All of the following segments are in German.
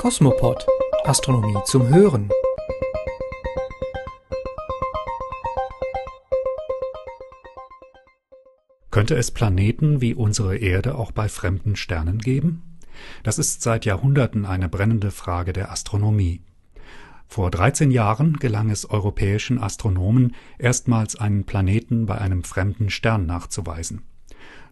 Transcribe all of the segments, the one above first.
Kosmopod Astronomie zum Hören. Könnte es Planeten wie unsere Erde auch bei fremden Sternen geben? Das ist seit Jahrhunderten eine brennende Frage der Astronomie. Vor 13 Jahren gelang es europäischen Astronomen, erstmals einen Planeten bei einem fremden Stern nachzuweisen.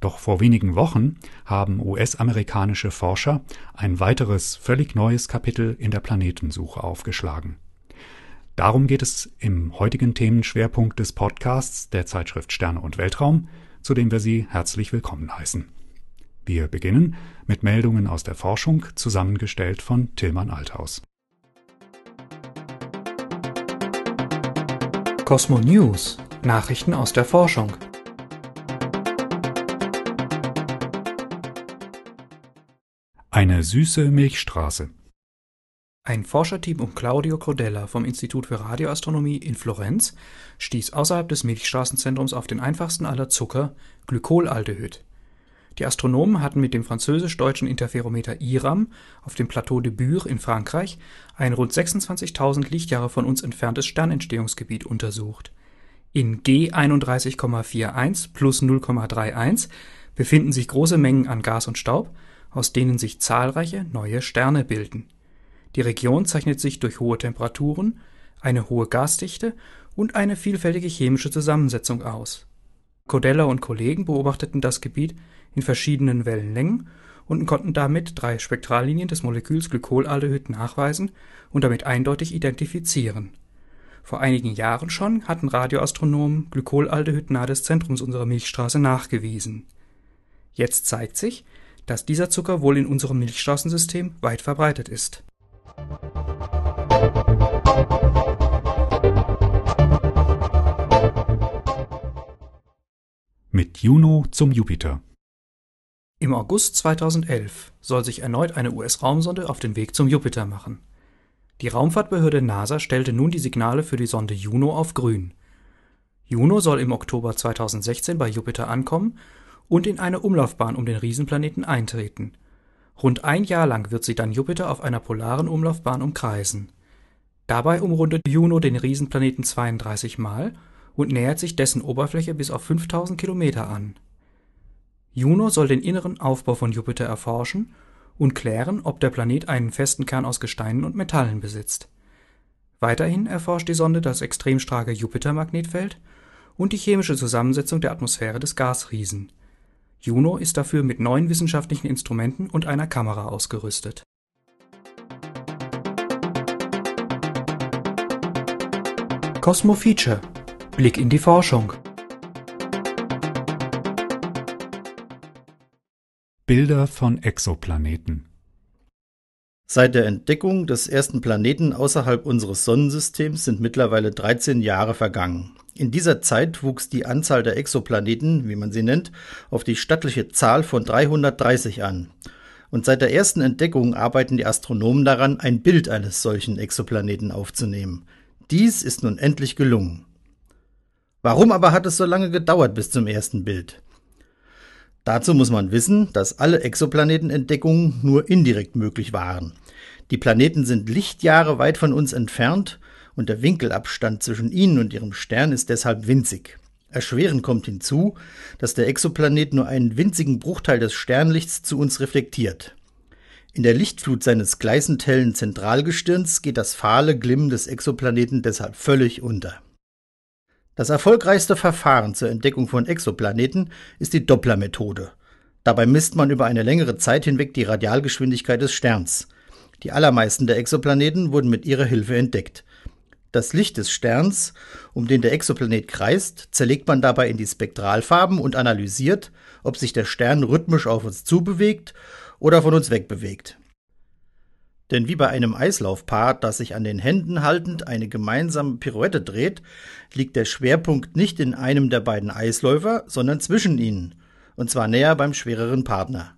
Doch vor wenigen Wochen haben US-amerikanische Forscher ein weiteres, völlig neues Kapitel in der Planetensuche aufgeschlagen. Darum geht es im heutigen Themenschwerpunkt des Podcasts der Zeitschrift Sterne und Weltraum, zu dem wir Sie herzlich willkommen heißen. Wir beginnen mit Meldungen aus der Forschung, zusammengestellt von Tillmann Althaus. Cosmo News Nachrichten aus der Forschung. Eine süße Milchstraße. Ein Forscherteam um Claudio Crodella vom Institut für Radioastronomie in Florenz stieß außerhalb des Milchstraßenzentrums auf den einfachsten aller Zucker, Glykolaldehyd. Die Astronomen hatten mit dem französisch-deutschen Interferometer IRAM auf dem Plateau de Bure in Frankreich ein rund 26.000 Lichtjahre von uns entferntes Sternentstehungsgebiet untersucht. In G 31,41 plus 0,31 befinden sich große Mengen an Gas und Staub, aus denen sich zahlreiche neue Sterne bilden. Die Region zeichnet sich durch hohe Temperaturen, eine hohe Gasdichte und eine vielfältige chemische Zusammensetzung aus. Codella und Kollegen beobachteten das Gebiet in verschiedenen Wellenlängen und konnten damit drei Spektrallinien des Moleküls Glykolaldehyd nachweisen und damit eindeutig identifizieren. Vor einigen Jahren schon hatten Radioastronomen Glykolaldehyd nahe des Zentrums unserer Milchstraße nachgewiesen. Jetzt zeigt sich, dass dieser Zucker wohl in unserem Milchstraßensystem weit verbreitet ist. Mit Juno zum Jupiter. Im August 2011 soll sich erneut eine US-Raumsonde auf den Weg zum Jupiter machen. Die Raumfahrtbehörde NASA stellte nun die Signale für die Sonde Juno auf grün. Juno soll im Oktober 2016 bei Jupiter ankommen und in eine Umlaufbahn um den Riesenplaneten eintreten. Rund ein Jahr lang wird sie dann Jupiter auf einer polaren Umlaufbahn umkreisen. Dabei umrundet Juno den Riesenplaneten 32 Mal und nähert sich dessen Oberfläche bis auf 5000 Kilometer an. Juno soll den inneren Aufbau von Jupiter erforschen und klären, ob der Planet einen festen Kern aus Gesteinen und Metallen besitzt. Weiterhin erforscht die Sonde das extrem starke Jupitermagnetfeld und die chemische Zusammensetzung der Atmosphäre des Gasriesen Juno ist dafür mit neuen wissenschaftlichen Instrumenten und einer Kamera ausgerüstet. Cosmo Feature Blick in die Forschung. Bilder von Exoplaneten Seit der Entdeckung des ersten Planeten außerhalb unseres Sonnensystems sind mittlerweile 13 Jahre vergangen. In dieser Zeit wuchs die Anzahl der Exoplaneten, wie man sie nennt, auf die stattliche Zahl von 330 an. Und seit der ersten Entdeckung arbeiten die Astronomen daran, ein Bild eines solchen Exoplaneten aufzunehmen. Dies ist nun endlich gelungen. Warum aber hat es so lange gedauert bis zum ersten Bild? Dazu muss man wissen, dass alle Exoplanetenentdeckungen nur indirekt möglich waren. Die Planeten sind Lichtjahre weit von uns entfernt und der Winkelabstand zwischen ihnen und ihrem Stern ist deshalb winzig. Erschwerend kommt hinzu, dass der Exoplanet nur einen winzigen Bruchteil des Sternlichts zu uns reflektiert. In der Lichtflut seines gleißend hellen Zentralgestirns geht das fahle Glimmen des Exoplaneten deshalb völlig unter. Das erfolgreichste Verfahren zur Entdeckung von Exoplaneten ist die Doppler-Methode. Dabei misst man über eine längere Zeit hinweg die Radialgeschwindigkeit des Sterns. Die allermeisten der Exoplaneten wurden mit ihrer Hilfe entdeckt. Das Licht des Sterns, um den der Exoplanet kreist, zerlegt man dabei in die Spektralfarben und analysiert, ob sich der Stern rhythmisch auf uns zubewegt oder von uns wegbewegt. Denn wie bei einem Eislaufpaar, das sich an den Händen haltend eine gemeinsame Pirouette dreht, liegt der Schwerpunkt nicht in einem der beiden Eisläufer, sondern zwischen ihnen, und zwar näher beim schwereren Partner.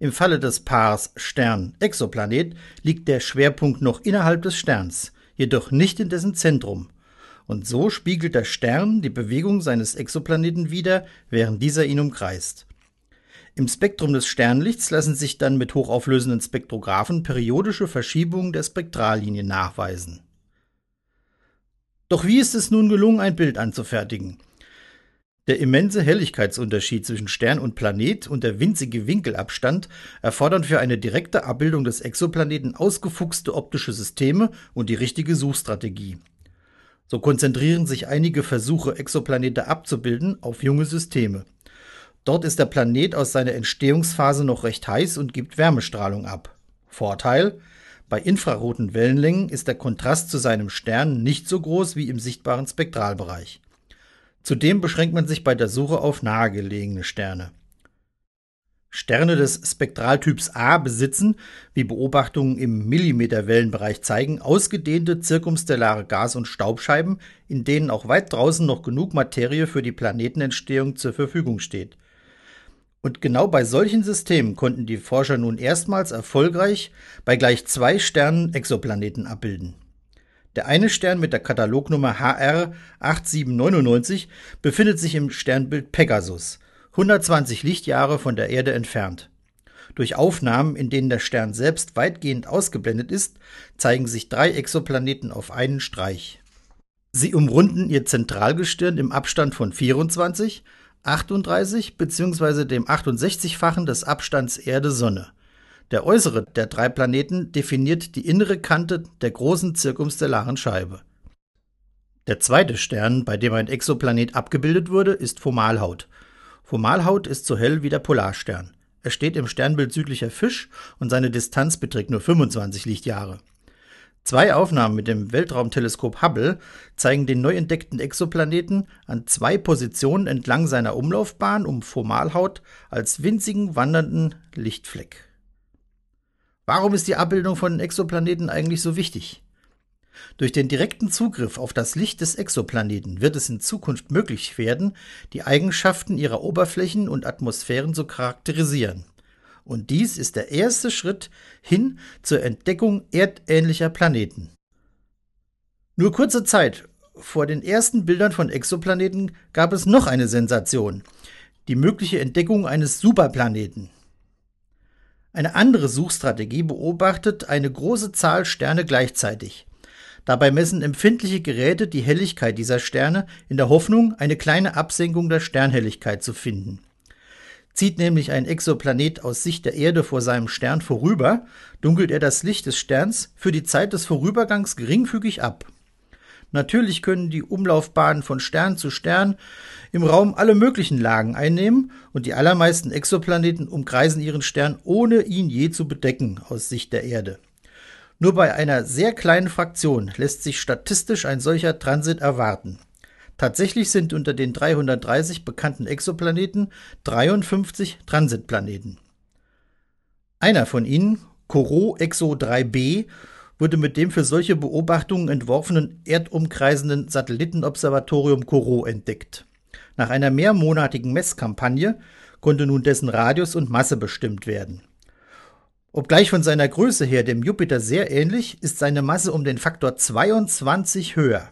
Im Falle des Paars Stern-Exoplanet liegt der Schwerpunkt noch innerhalb des Sterns, jedoch nicht in dessen Zentrum. Und so spiegelt der Stern die Bewegung seines Exoplaneten wider, während dieser ihn umkreist. Im Spektrum des Sternlichts lassen sich dann mit hochauflösenden Spektrographen periodische Verschiebungen der Spektrallinie nachweisen. Doch wie ist es nun gelungen, ein Bild anzufertigen? Der immense Helligkeitsunterschied zwischen Stern und Planet und der winzige Winkelabstand erfordern für eine direkte Abbildung des Exoplaneten ausgefuchste optische Systeme und die richtige Suchstrategie. So konzentrieren sich einige Versuche, Exoplanete abzubilden, auf junge Systeme. Dort ist der Planet aus seiner Entstehungsphase noch recht heiß und gibt Wärmestrahlung ab. Vorteil: Bei infraroten Wellenlängen ist der Kontrast zu seinem Stern nicht so groß wie im sichtbaren Spektralbereich. Zudem beschränkt man sich bei der Suche auf nahegelegene Sterne. Sterne des Spektraltyps A besitzen, wie Beobachtungen im Millimeterwellenbereich zeigen, ausgedehnte zirkumstellare Gas- und Staubscheiben, in denen auch weit draußen noch genug Materie für die Planetenentstehung zur Verfügung steht. Und genau bei solchen Systemen konnten die Forscher nun erstmals erfolgreich bei gleich zwei Sternen Exoplaneten abbilden. Der eine Stern mit der Katalognummer HR 8799 befindet sich im Sternbild Pegasus, 120 Lichtjahre von der Erde entfernt. Durch Aufnahmen, in denen der Stern selbst weitgehend ausgeblendet ist, zeigen sich drei Exoplaneten auf einen Streich. Sie umrunden ihr Zentralgestirn im Abstand von 24, 38 bzw. dem 68-fachen des Abstands Erde-Sonne. Der äußere der drei Planeten definiert die innere Kante der großen zirkumstellaren Scheibe. Der zweite Stern, bei dem ein Exoplanet abgebildet wurde, ist Fomalhaut. Fomalhaut ist so hell wie der Polarstern. Er steht im Sternbild südlicher Fisch und seine Distanz beträgt nur 25 Lichtjahre. Zwei Aufnahmen mit dem Weltraumteleskop Hubble zeigen den neu entdeckten Exoplaneten an zwei Positionen entlang seiner Umlaufbahn um Formalhaut als winzigen wandernden Lichtfleck. Warum ist die Abbildung von Exoplaneten eigentlich so wichtig? Durch den direkten Zugriff auf das Licht des Exoplaneten wird es in Zukunft möglich werden, die Eigenschaften ihrer Oberflächen und Atmosphären zu charakterisieren. Und dies ist der erste Schritt hin zur Entdeckung erdähnlicher Planeten. Nur kurze Zeit vor den ersten Bildern von Exoplaneten gab es noch eine Sensation, die mögliche Entdeckung eines Superplaneten. Eine andere Suchstrategie beobachtet eine große Zahl Sterne gleichzeitig. Dabei messen empfindliche Geräte die Helligkeit dieser Sterne in der Hoffnung, eine kleine Absenkung der Sternhelligkeit zu finden. Zieht nämlich ein Exoplanet aus Sicht der Erde vor seinem Stern vorüber, dunkelt er das Licht des Sterns für die Zeit des Vorübergangs geringfügig ab. Natürlich können die Umlaufbahnen von Stern zu Stern im Raum alle möglichen Lagen einnehmen und die allermeisten Exoplaneten umkreisen ihren Stern, ohne ihn je zu bedecken aus Sicht der Erde. Nur bei einer sehr kleinen Fraktion lässt sich statistisch ein solcher Transit erwarten. Tatsächlich sind unter den 330 bekannten Exoplaneten 53 Transitplaneten. Einer von ihnen, Corot Exo 3b, wurde mit dem für solche Beobachtungen entworfenen erdumkreisenden Satellitenobservatorium Corot entdeckt. Nach einer mehrmonatigen Messkampagne konnte nun dessen Radius und Masse bestimmt werden. Obgleich von seiner Größe her dem Jupiter sehr ähnlich, ist seine Masse um den Faktor 22 höher.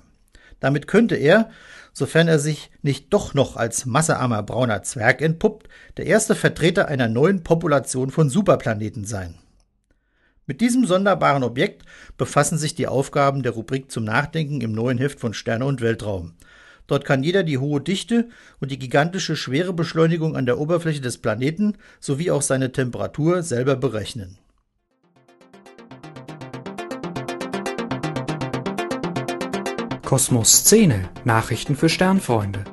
Damit könnte er, sofern er sich nicht doch noch als massearmer brauner Zwerg entpuppt, der erste Vertreter einer neuen Population von Superplaneten sein. Mit diesem sonderbaren Objekt befassen sich die Aufgaben der Rubrik zum Nachdenken im neuen Heft von Sterne und Weltraum. Dort kann jeder die hohe Dichte und die gigantische Schwerebeschleunigung an der Oberfläche des Planeten sowie auch seine Temperatur selber berechnen. Kosmos Szene Nachrichten für Sternfreunde.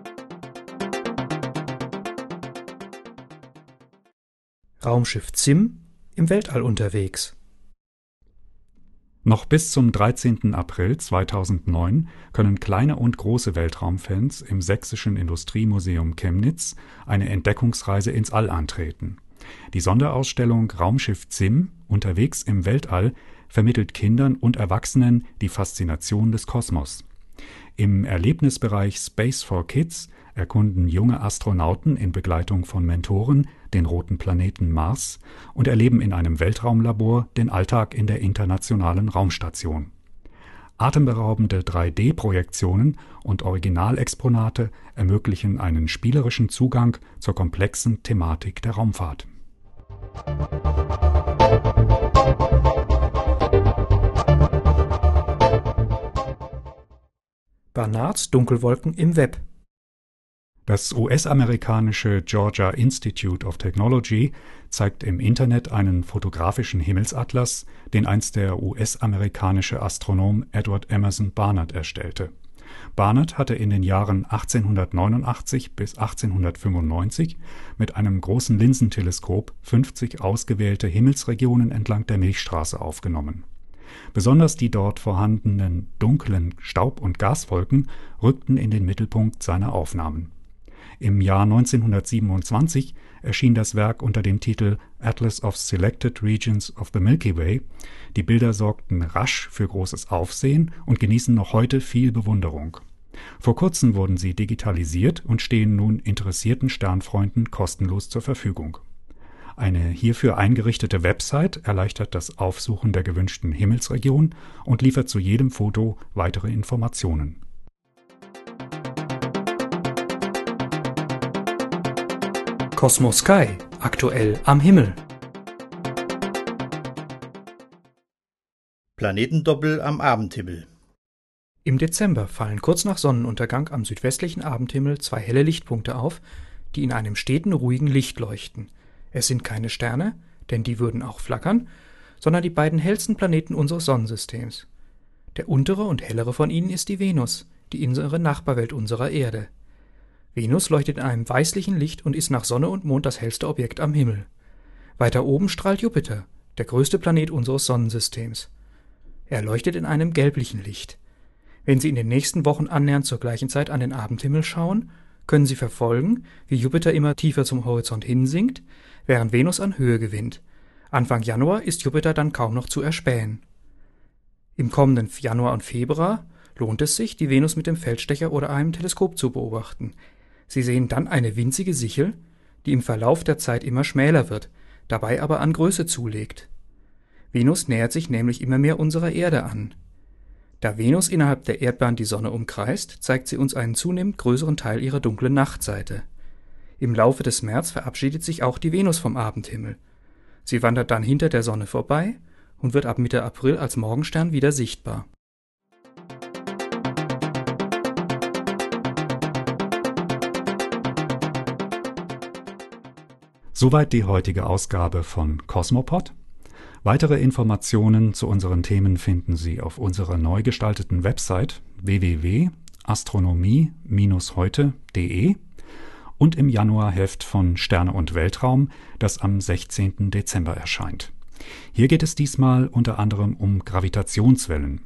Raumschiff ZIM im Weltall unterwegs. Noch bis zum 13. April 2009 können kleine und große Weltraumfans im Sächsischen Industriemuseum Chemnitz eine Entdeckungsreise ins All antreten. Die Sonderausstellung Raumschiff ZIM unterwegs im Weltall vermittelt Kindern und Erwachsenen die Faszination des Kosmos. Im Erlebnisbereich Space for Kids erkunden junge Astronauten in Begleitung von Mentoren den roten Planeten Mars und erleben in einem Weltraumlabor den Alltag in der Internationalen Raumstation. Atemberaubende 3D-Projektionen und Originalexponate ermöglichen einen spielerischen Zugang zur komplexen Thematik der Raumfahrt. Barnards Dunkelwolken im Web das US-amerikanische Georgia Institute of Technology zeigt im Internet einen fotografischen Himmelsatlas, den einst der US-amerikanische Astronom Edward Emerson Barnard erstellte. Barnard hatte in den Jahren 1889 bis 1895 mit einem großen Linsenteleskop 50 ausgewählte Himmelsregionen entlang der Milchstraße aufgenommen. Besonders die dort vorhandenen dunklen Staub und Gaswolken rückten in den Mittelpunkt seiner Aufnahmen im Jahr 1927 erschien das Werk unter dem Titel Atlas of Selected Regions of the Milky Way, die Bilder sorgten rasch für großes Aufsehen und genießen noch heute viel Bewunderung. Vor kurzem wurden sie digitalisiert und stehen nun interessierten Sternfreunden kostenlos zur Verfügung. Eine hierfür eingerichtete Website erleichtert das Aufsuchen der gewünschten Himmelsregion und liefert zu jedem Foto weitere Informationen Cosmos Sky, aktuell am Himmel. Planetendoppel am Abendhimmel. Im Dezember fallen kurz nach Sonnenuntergang am südwestlichen Abendhimmel zwei helle Lichtpunkte auf, die in einem steten, ruhigen Licht leuchten. Es sind keine Sterne, denn die würden auch flackern, sondern die beiden hellsten Planeten unseres Sonnensystems. Der untere und hellere von ihnen ist die Venus, die innere Nachbarwelt unserer Erde. Venus leuchtet in einem weißlichen Licht und ist nach Sonne und Mond das hellste Objekt am Himmel. Weiter oben strahlt Jupiter, der größte Planet unseres Sonnensystems. Er leuchtet in einem gelblichen Licht. Wenn Sie in den nächsten Wochen annähernd zur gleichen Zeit an den Abendhimmel schauen, können Sie verfolgen, wie Jupiter immer tiefer zum Horizont hinsinkt, während Venus an Höhe gewinnt. Anfang Januar ist Jupiter dann kaum noch zu erspähen. Im kommenden Januar und Februar lohnt es sich, die Venus mit dem Feldstecher oder einem Teleskop zu beobachten. Sie sehen dann eine winzige Sichel, die im Verlauf der Zeit immer schmäler wird, dabei aber an Größe zulegt. Venus nähert sich nämlich immer mehr unserer Erde an. Da Venus innerhalb der Erdbahn die Sonne umkreist, zeigt sie uns einen zunehmend größeren Teil ihrer dunklen Nachtseite. Im Laufe des März verabschiedet sich auch die Venus vom Abendhimmel. Sie wandert dann hinter der Sonne vorbei und wird ab Mitte April als Morgenstern wieder sichtbar Soweit die heutige Ausgabe von Cosmopod. Weitere Informationen zu unseren Themen finden Sie auf unserer neu gestalteten Website www.astronomie-heute.de und im Januarheft von Sterne und Weltraum, das am 16. Dezember erscheint. Hier geht es diesmal unter anderem um Gravitationswellen.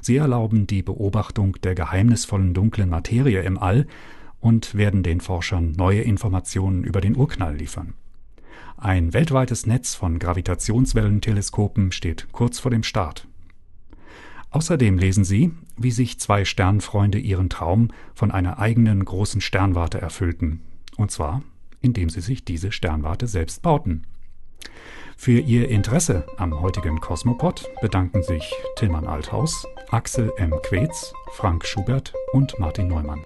Sie erlauben die Beobachtung der geheimnisvollen dunklen Materie im All und werden den Forschern neue Informationen über den Urknall liefern. Ein weltweites Netz von Gravitationswellenteleskopen steht kurz vor dem Start. Außerdem lesen Sie, wie sich zwei Sternfreunde ihren Traum von einer eigenen großen Sternwarte erfüllten, und zwar indem sie sich diese Sternwarte selbst bauten. Für Ihr Interesse am heutigen Kosmopod bedanken sich Tilman Althaus, Axel M. Quetz, Frank Schubert und Martin Neumann.